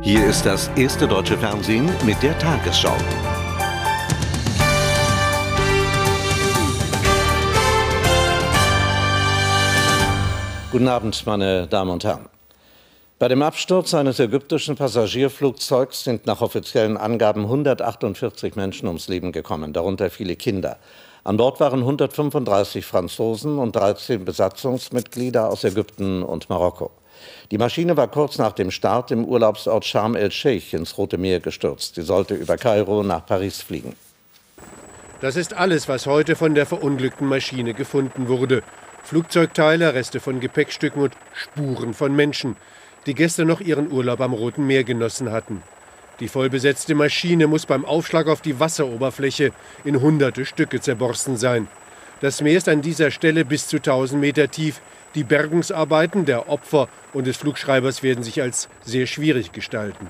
Hier ist das erste deutsche Fernsehen mit der Tagesschau. Guten Abend, meine Damen und Herren. Bei dem Absturz eines ägyptischen Passagierflugzeugs sind nach offiziellen Angaben 148 Menschen ums Leben gekommen, darunter viele Kinder. An Bord waren 135 Franzosen und 13 Besatzungsmitglieder aus Ägypten und Marokko. Die Maschine war kurz nach dem Start im Urlaubsort Sharm el-Sheikh ins Rote Meer gestürzt. Sie sollte über Kairo nach Paris fliegen. Das ist alles, was heute von der verunglückten Maschine gefunden wurde. Flugzeugteile, Reste von Gepäckstücken und Spuren von Menschen, die gestern noch ihren Urlaub am Roten Meer genossen hatten. Die vollbesetzte Maschine muss beim Aufschlag auf die Wasseroberfläche in hunderte Stücke zerborsten sein. Das Meer ist an dieser Stelle bis zu 1000 Meter tief. Die Bergungsarbeiten der Opfer und des Flugschreibers werden sich als sehr schwierig gestalten.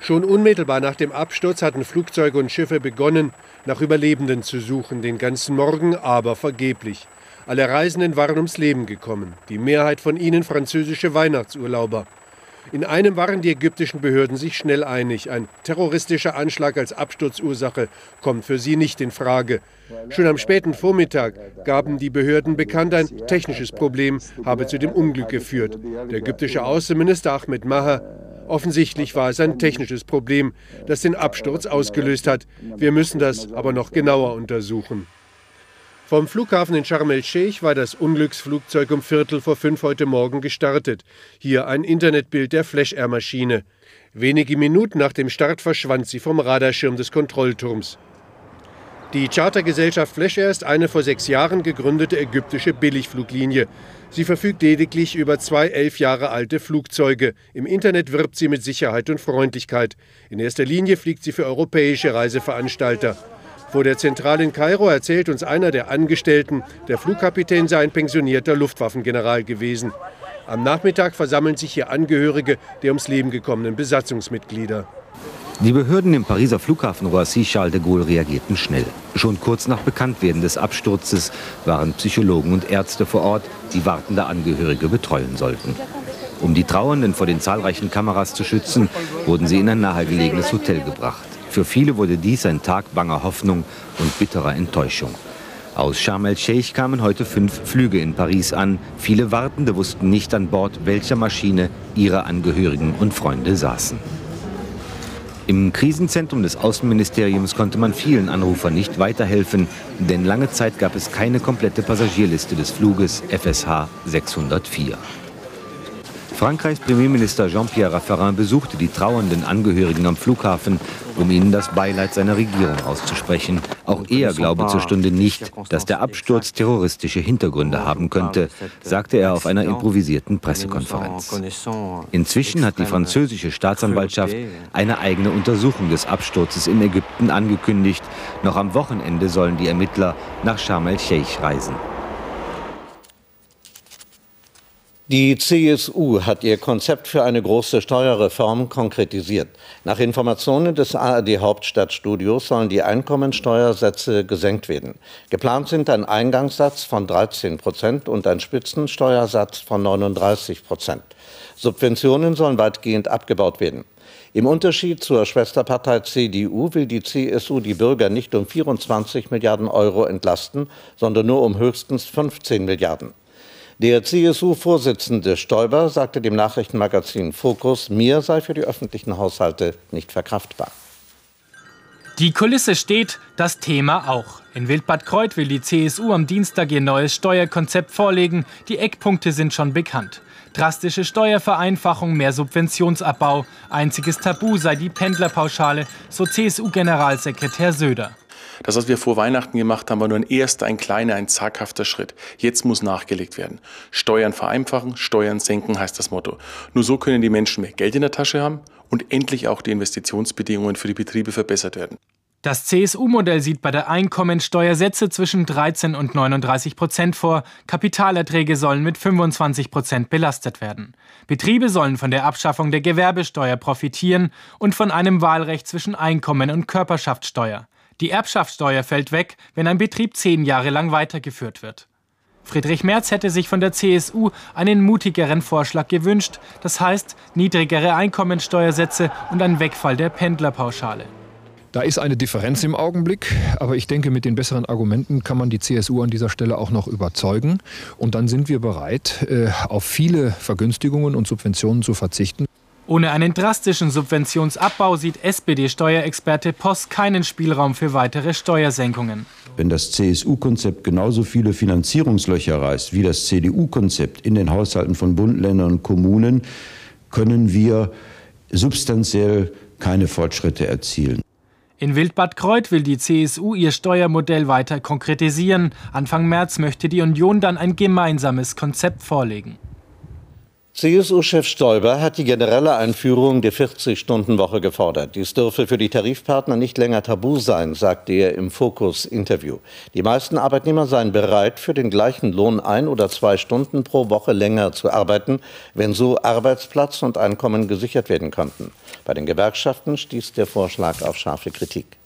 Schon unmittelbar nach dem Absturz hatten Flugzeuge und Schiffe begonnen, nach Überlebenden zu suchen, den ganzen Morgen aber vergeblich. Alle Reisenden waren ums Leben gekommen, die Mehrheit von ihnen französische Weihnachtsurlauber. In einem waren die ägyptischen Behörden sich schnell einig. Ein terroristischer Anschlag als Absturzursache kommt für sie nicht in Frage. Schon am späten Vormittag gaben die Behörden bekannt, ein technisches Problem habe zu dem Unglück geführt. Der ägyptische Außenminister Ahmed Maher Offensichtlich war es ein technisches Problem, das den Absturz ausgelöst hat. Wir müssen das aber noch genauer untersuchen. Vom Flughafen in Sharm el-Sheikh war das Unglücksflugzeug um Viertel vor fünf heute Morgen gestartet. Hier ein Internetbild der Flash Air Maschine. Wenige Minuten nach dem Start verschwand sie vom Radarschirm des Kontrollturms. Die Chartergesellschaft Flash Air ist eine vor sechs Jahren gegründete ägyptische Billigfluglinie. Sie verfügt lediglich über zwei elf Jahre alte Flugzeuge. Im Internet wirbt sie mit Sicherheit und Freundlichkeit. In erster Linie fliegt sie für europäische Reiseveranstalter. Vor der Zentrale in Kairo erzählt uns einer der Angestellten, der Flugkapitän sei ein pensionierter Luftwaffengeneral gewesen. Am Nachmittag versammeln sich hier Angehörige der ums Leben gekommenen Besatzungsmitglieder. Die Behörden im Pariser Flughafen Roissy-Charles de Gaulle reagierten schnell. Schon kurz nach Bekanntwerden des Absturzes waren Psychologen und Ärzte vor Ort, die wartende Angehörige betreuen sollten. Um die Trauernden vor den zahlreichen Kameras zu schützen, wurden sie in ein nahegelegenes Hotel gebracht. Für viele wurde dies ein Tag banger Hoffnung und bitterer Enttäuschung. Aus Sharm el-Sheikh kamen heute fünf Flüge in Paris an. Viele Wartende wussten nicht an Bord, welcher Maschine ihre Angehörigen und Freunde saßen. Im Krisenzentrum des Außenministeriums konnte man vielen Anrufern nicht weiterhelfen, denn lange Zeit gab es keine komplette Passagierliste des Fluges FSH 604. Frankreichs Premierminister Jean-Pierre Raffarin besuchte die trauernden Angehörigen am Flughafen, um ihnen das Beileid seiner Regierung auszusprechen. Auch er glaube zur Stunde nicht, dass der Absturz terroristische Hintergründe haben könnte, sagte er auf einer improvisierten Pressekonferenz. Inzwischen hat die französische Staatsanwaltschaft eine eigene Untersuchung des Absturzes in Ägypten angekündigt. Noch am Wochenende sollen die Ermittler nach Sharm el-Sheikh reisen. Die CSU hat ihr Konzept für eine große Steuerreform konkretisiert. Nach Informationen des ARD Hauptstadtstudios sollen die Einkommensteuersätze gesenkt werden. Geplant sind ein Eingangssatz von 13 Prozent und ein Spitzensteuersatz von 39 Prozent. Subventionen sollen weitgehend abgebaut werden. Im Unterschied zur Schwesterpartei CDU will die CSU die Bürger nicht um 24 Milliarden Euro entlasten, sondern nur um höchstens 15 Milliarden. Der CSU-Vorsitzende Stoiber sagte dem Nachrichtenmagazin Focus, mir sei für die öffentlichen Haushalte nicht verkraftbar. Die Kulisse steht, das Thema auch. In Wildbad Kreuth will die CSU am Dienstag ihr neues Steuerkonzept vorlegen. Die Eckpunkte sind schon bekannt. Drastische Steuervereinfachung, mehr Subventionsabbau. Einziges Tabu sei die Pendlerpauschale, so CSU-Generalsekretär Söder. Das, was wir vor Weihnachten gemacht haben, war nur ein erster, ein kleiner, ein zaghafter Schritt. Jetzt muss nachgelegt werden. Steuern vereinfachen, Steuern senken heißt das Motto. Nur so können die Menschen mehr Geld in der Tasche haben und endlich auch die Investitionsbedingungen für die Betriebe verbessert werden. Das CSU-Modell sieht bei der Einkommensteuer Sätze zwischen 13 und 39 Prozent vor. Kapitalerträge sollen mit 25 Prozent belastet werden. Betriebe sollen von der Abschaffung der Gewerbesteuer profitieren und von einem Wahlrecht zwischen Einkommen und Körperschaftssteuer. Die Erbschaftssteuer fällt weg, wenn ein Betrieb zehn Jahre lang weitergeführt wird. Friedrich Merz hätte sich von der CSU einen mutigeren Vorschlag gewünscht, das heißt niedrigere Einkommensteuersätze und ein Wegfall der Pendlerpauschale. Da ist eine Differenz im Augenblick, aber ich denke, mit den besseren Argumenten kann man die CSU an dieser Stelle auch noch überzeugen. Und dann sind wir bereit, äh, auf viele Vergünstigungen und Subventionen zu verzichten. Ohne einen drastischen Subventionsabbau sieht SPD-Steuerexperte Post keinen Spielraum für weitere Steuersenkungen. Wenn das CSU-Konzept genauso viele Finanzierungslöcher reißt wie das CDU-Konzept in den Haushalten von Bund, Ländern und Kommunen, können wir substanziell keine Fortschritte erzielen. In Wildbad Kreuth will die CSU ihr Steuermodell weiter konkretisieren. Anfang März möchte die Union dann ein gemeinsames Konzept vorlegen. CSU-Chef Stoiber hat die generelle Einführung der 40-Stunden-Woche gefordert. Dies dürfe für die Tarifpartner nicht länger tabu sein, sagte er im Fokus-Interview. Die meisten Arbeitnehmer seien bereit, für den gleichen Lohn ein oder zwei Stunden pro Woche länger zu arbeiten, wenn so Arbeitsplatz und Einkommen gesichert werden könnten. Bei den Gewerkschaften stieß der Vorschlag auf scharfe Kritik.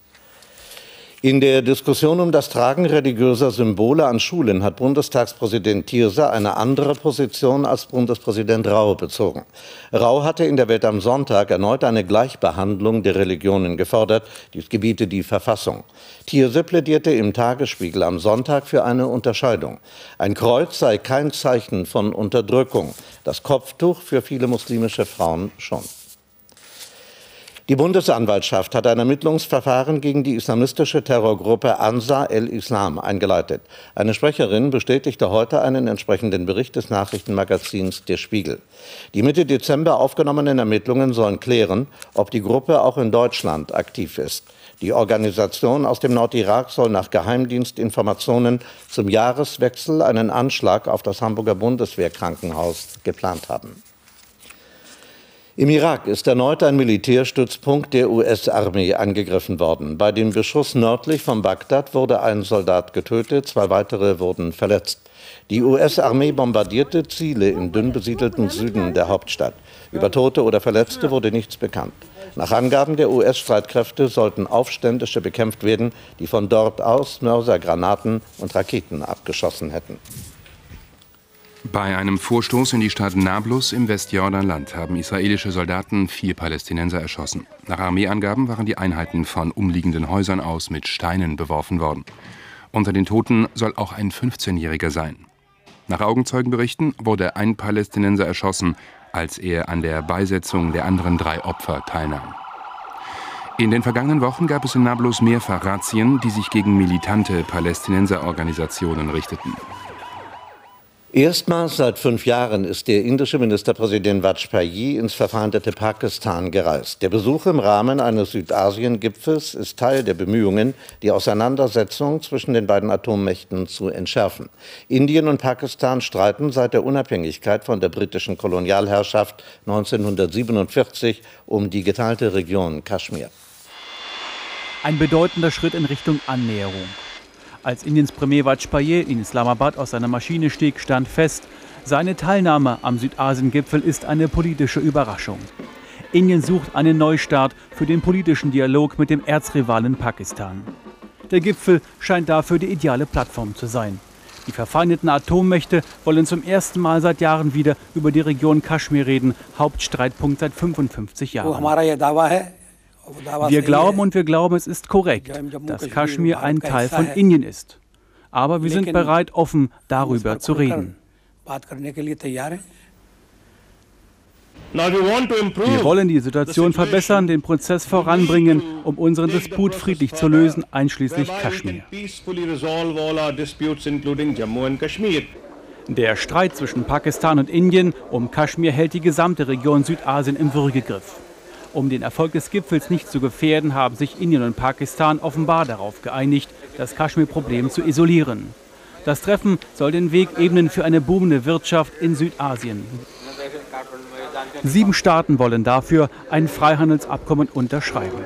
In der Diskussion um das Tragen religiöser Symbole an Schulen hat Bundestagspräsident Thierse eine andere Position als Bundespräsident Rau bezogen. Rau hatte in der Welt am Sonntag erneut eine Gleichbehandlung der Religionen gefordert. Dies gebiete die Verfassung. Thierse plädierte im Tagesspiegel am Sonntag für eine Unterscheidung. Ein Kreuz sei kein Zeichen von Unterdrückung, das Kopftuch für viele muslimische Frauen schon. Die Bundesanwaltschaft hat ein Ermittlungsverfahren gegen die islamistische Terrorgruppe Ansar el-Islam eingeleitet. Eine Sprecherin bestätigte heute einen entsprechenden Bericht des Nachrichtenmagazins Der Spiegel. Die Mitte Dezember aufgenommenen Ermittlungen sollen klären, ob die Gruppe auch in Deutschland aktiv ist. Die Organisation aus dem Nordirak soll nach Geheimdienstinformationen zum Jahreswechsel einen Anschlag auf das Hamburger Bundeswehrkrankenhaus geplant haben. Im Irak ist erneut ein Militärstützpunkt der US-Armee angegriffen worden. Bei dem Beschuss nördlich von Bagdad wurde ein Soldat getötet, zwei weitere wurden verletzt. Die US-Armee bombardierte Ziele im dünn besiedelten Süden der Hauptstadt. Über Tote oder Verletzte wurde nichts bekannt. Nach Angaben der US-Streitkräfte sollten Aufständische bekämpft werden, die von dort aus Mörser, Granaten und Raketen abgeschossen hätten. Bei einem Vorstoß in die Stadt Nablus im Westjordanland haben israelische Soldaten vier Palästinenser erschossen. Nach Armeeangaben waren die Einheiten von umliegenden Häusern aus mit Steinen beworfen worden. Unter den Toten soll auch ein 15-Jähriger sein. Nach Augenzeugenberichten wurde ein Palästinenser erschossen, als er an der Beisetzung der anderen drei Opfer teilnahm. In den vergangenen Wochen gab es in Nablus mehrfach Razzien, die sich gegen militante Palästinenserorganisationen richteten. Erstmals seit fünf Jahren ist der indische Ministerpräsident Vajpayee ins verfeindete Pakistan gereist. Der Besuch im Rahmen eines Südasien-Gipfels ist Teil der Bemühungen, die Auseinandersetzung zwischen den beiden Atommächten zu entschärfen. Indien und Pakistan streiten seit der Unabhängigkeit von der britischen Kolonialherrschaft 1947 um die geteilte Region Kaschmir. Ein bedeutender Schritt in Richtung Annäherung. Als Indiens Premier Vajpayee in Islamabad aus seiner Maschine stieg, stand fest, seine Teilnahme am Südasien-Gipfel ist eine politische Überraschung. Indien sucht einen Neustart für den politischen Dialog mit dem Erzrivalen Pakistan. Der Gipfel scheint dafür die ideale Plattform zu sein. Die verfeindeten Atommächte wollen zum ersten Mal seit Jahren wieder über die Region Kaschmir reden, Hauptstreitpunkt seit 55 Jahren. Wir glauben und wir glauben, es ist korrekt, dass Kaschmir ein Teil von Indien ist. Aber wir sind bereit, offen darüber zu reden. Wir wollen die Situation verbessern, den Prozess voranbringen, um unseren Disput friedlich zu lösen, einschließlich Kaschmir. Der Streit zwischen Pakistan und Indien um Kaschmir hält die gesamte Region Südasien im Würgegriff. Um den Erfolg des Gipfels nicht zu gefährden, haben sich Indien und Pakistan offenbar darauf geeinigt, das Kaschmir-Problem zu isolieren. Das Treffen soll den Weg ebnen für eine boomende Wirtschaft in Südasien. Sieben Staaten wollen dafür ein Freihandelsabkommen unterschreiben.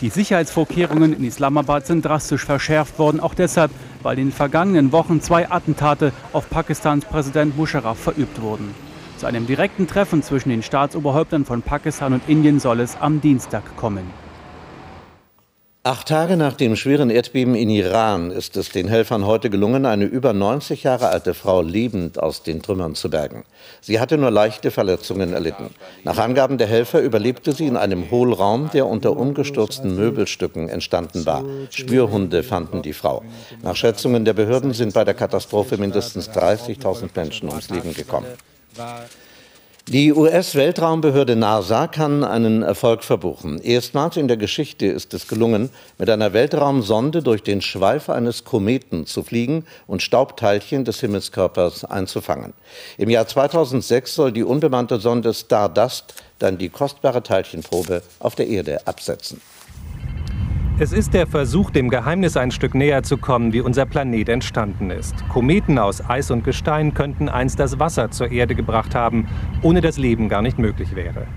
Die Sicherheitsvorkehrungen in Islamabad sind drastisch verschärft worden, auch deshalb, weil in den vergangenen Wochen zwei Attentate auf Pakistans Präsident Musharraf verübt wurden. Zu einem direkten Treffen zwischen den Staatsoberhäuptern von Pakistan und Indien soll es am Dienstag kommen. Acht Tage nach dem schweren Erdbeben in Iran ist es den Helfern heute gelungen, eine über 90 Jahre alte Frau lebend aus den Trümmern zu bergen. Sie hatte nur leichte Verletzungen erlitten. Nach Angaben der Helfer überlebte sie in einem Hohlraum, der unter umgestürzten Möbelstücken entstanden war. Spürhunde fanden die Frau. Nach Schätzungen der Behörden sind bei der Katastrophe mindestens 30.000 Menschen ums Leben gekommen. Die US-Weltraumbehörde NASA kann einen Erfolg verbuchen. Erstmals in der Geschichte ist es gelungen, mit einer Weltraumsonde durch den Schweif eines Kometen zu fliegen und Staubteilchen des Himmelskörpers einzufangen. Im Jahr 2006 soll die unbemannte Sonde Stardust dann die kostbare Teilchenprobe auf der Erde absetzen. Es ist der Versuch, dem Geheimnis ein Stück näher zu kommen, wie unser Planet entstanden ist. Kometen aus Eis und Gestein könnten einst das Wasser zur Erde gebracht haben, ohne das Leben gar nicht möglich wäre.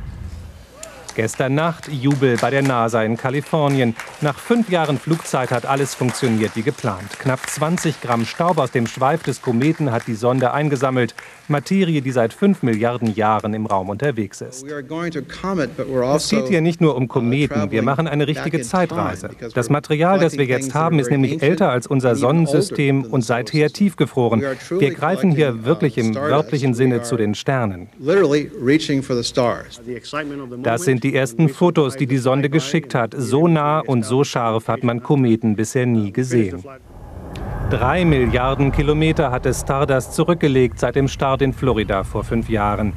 Gestern Nacht Jubel bei der NASA in Kalifornien. Nach fünf Jahren Flugzeit hat alles funktioniert wie geplant. Knapp 20 Gramm Staub aus dem Schweif des Kometen hat die Sonde eingesammelt. Materie, die seit fünf Milliarden Jahren im Raum unterwegs ist. Es geht hier nicht nur um Kometen, wir machen eine richtige Zeitreise. Das Material, das wir jetzt haben, ist nämlich älter als unser Sonnensystem und seither tiefgefroren. Wir greifen hier wirklich im wörtlichen Sinne zu den Sternen. Das sind die ersten Fotos, die die Sonde geschickt hat. So nah und so scharf hat man Kometen bisher nie gesehen. Drei Milliarden Kilometer hatte Stardust zurückgelegt seit dem Start in Florida vor fünf Jahren.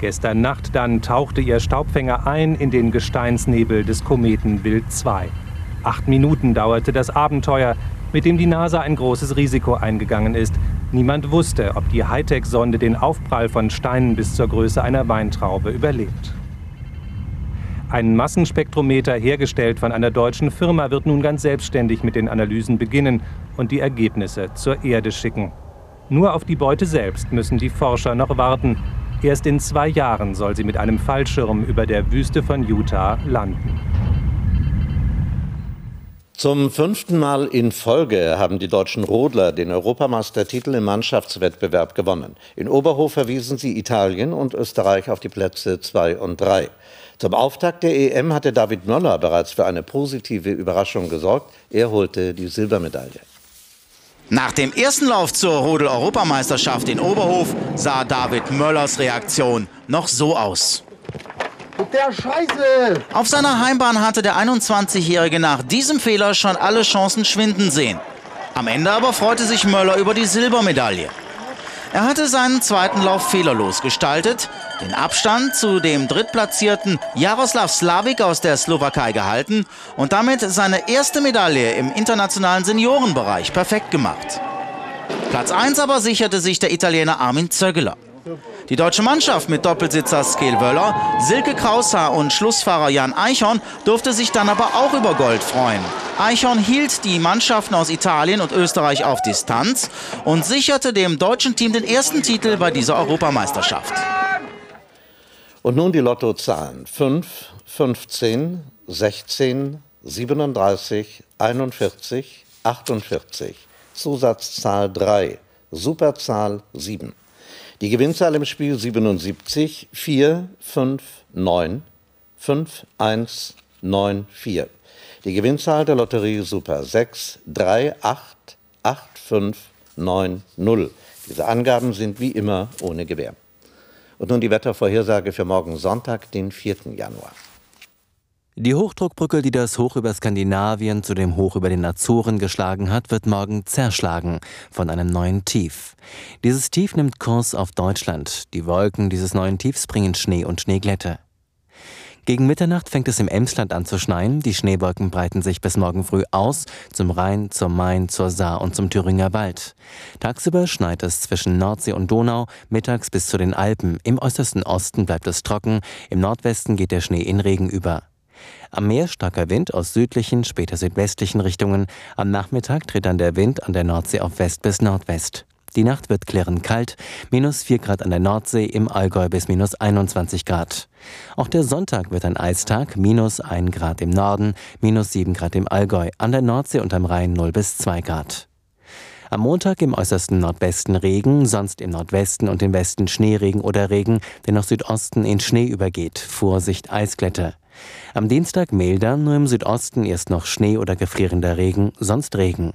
Gestern Nacht dann tauchte ihr Staubfänger ein in den Gesteinsnebel des Kometen Wild 2. Acht Minuten dauerte das Abenteuer, mit dem die NASA ein großes Risiko eingegangen ist. Niemand wusste, ob die Hightech-Sonde den Aufprall von Steinen bis zur Größe einer Weintraube überlebt. Ein Massenspektrometer, hergestellt von einer deutschen Firma, wird nun ganz selbstständig mit den Analysen beginnen und die Ergebnisse zur Erde schicken. Nur auf die Beute selbst müssen die Forscher noch warten. Erst in zwei Jahren soll sie mit einem Fallschirm über der Wüste von Utah landen. Zum fünften Mal in Folge haben die deutschen Rodler den Europameistertitel im Mannschaftswettbewerb gewonnen. In Oberhof verwiesen sie Italien und Österreich auf die Plätze 2 und 3. Zum Auftakt der EM hatte David Möller bereits für eine positive Überraschung gesorgt. Er holte die Silbermedaille. Nach dem ersten Lauf zur Rodel-Europameisterschaft in Oberhof sah David Möllers Reaktion noch so aus. Der Scheiße! Auf seiner Heimbahn hatte der 21-Jährige nach diesem Fehler schon alle Chancen schwinden sehen. Am Ende aber freute sich Möller über die Silbermedaille. Er hatte seinen zweiten Lauf fehlerlos gestaltet, den Abstand zu dem drittplatzierten Jaroslav Slavik aus der Slowakei gehalten und damit seine erste Medaille im internationalen Seniorenbereich perfekt gemacht. Platz 1 aber sicherte sich der Italiener Armin Zöggeler. Die deutsche Mannschaft mit Doppelsitzer Skel Wöller, Silke Kraushaar und Schlussfahrer Jan Eichhorn durfte sich dann aber auch über Gold freuen. Eichhorn hielt die Mannschaften aus Italien und Österreich auf Distanz und sicherte dem deutschen Team den ersten Titel bei dieser Europameisterschaft. Und nun die Lottozahlen. 5, 15, 16, 37, 41, 48. Zusatzzahl 3. Superzahl 7. Die Gewinnzahl im Spiel 77 4 5 9 5 1 9 4. Die Gewinnzahl der Lotterie Super 6 3 8 8 5 9 0. Diese Angaben sind wie immer ohne Gewähr. Und nun die Wettervorhersage für morgen Sonntag, den 4. Januar. Die Hochdruckbrücke, die das Hoch über Skandinavien zu dem Hoch über den Azoren geschlagen hat, wird morgen zerschlagen von einem neuen Tief. Dieses Tief nimmt Kurs auf Deutschland. Die Wolken dieses neuen Tiefs bringen Schnee und Schneeglätte. Gegen Mitternacht fängt es im Emsland an zu schneien. Die Schneewolken breiten sich bis morgen früh aus zum Rhein, zum Main, zur Saar und zum Thüringer Wald. Tagsüber schneit es zwischen Nordsee und Donau, mittags bis zu den Alpen. Im äußersten Osten bleibt es trocken, im Nordwesten geht der Schnee in Regen über. Am Meer starker Wind aus südlichen, später südwestlichen Richtungen. Am Nachmittag tritt dann der Wind an der Nordsee auf West bis Nordwest. Die Nacht wird klirrend kalt, minus 4 Grad an der Nordsee, im Allgäu bis minus 21 Grad. Auch der Sonntag wird ein Eistag, minus 1 Grad im Norden, minus 7 Grad im Allgäu, an der Nordsee und am Rhein 0 bis 2 Grad. Am Montag im äußersten Nordwesten Regen, sonst im Nordwesten und im Westen Schneeregen oder Regen, der nach Südosten in Schnee übergeht. Vorsicht Eiskletter. Am Dienstag milder, nur im Südosten erst noch Schnee oder gefrierender Regen, sonst Regen.